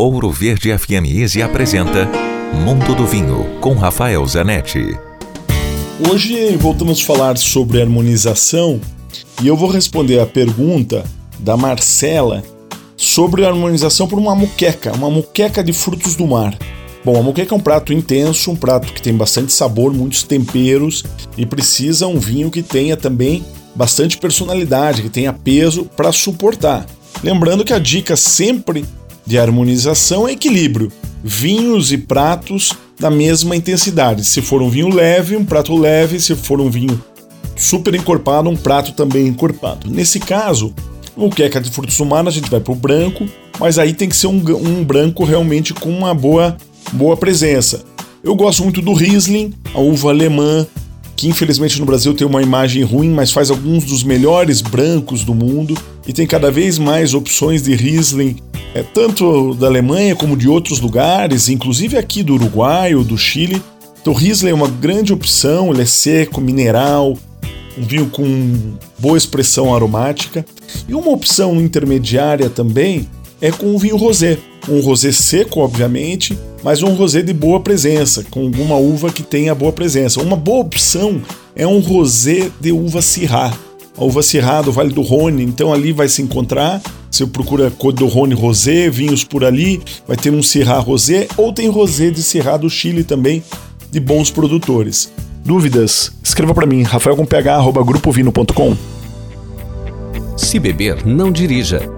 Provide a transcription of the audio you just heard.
Ouro Verde FM Easy apresenta Mundo do Vinho com Rafael Zanetti. Hoje voltamos a falar sobre harmonização e eu vou responder a pergunta da Marcela sobre harmonização por uma muqueca, uma muqueca de frutos do mar. Bom, a muqueca é um prato intenso, um prato que tem bastante sabor, muitos temperos e precisa um vinho que tenha também bastante personalidade, que tenha peso para suportar. Lembrando que a dica sempre de harmonização é equilíbrio. Vinhos e pratos da mesma intensidade. Se for um vinho leve, um prato leve. Se for um vinho super encorpado, um prato também encorpado. Nesse caso, o queca de frutos mar a gente vai para o branco, mas aí tem que ser um, um branco realmente com uma boa, boa presença. Eu gosto muito do Riesling, a uva alemã, que infelizmente no Brasil tem uma imagem ruim, mas faz alguns dos melhores brancos do mundo e tem cada vez mais opções de Riesling, é, tanto da Alemanha como de outros lugares, inclusive aqui do Uruguai ou do Chile. Então, Riesling é uma grande opção, ele é seco, mineral, um vinho com boa expressão aromática. E uma opção intermediária também é com o vinho rosé. Um rosé seco, obviamente, mas um rosé de boa presença, com alguma uva que tenha boa presença. Uma boa opção é um rosé de uva Syrah. Uva Syrah do Vale do Rhône, então ali vai se encontrar. Você procura do Rhône Rosé, vinhos por ali, vai ter um Syrah Rosé ou tem rosé de Syrah do Chile também, de bons produtores. Dúvidas? Escreva para mim, rafael.ph@grupovino.com. Se beber, não dirija.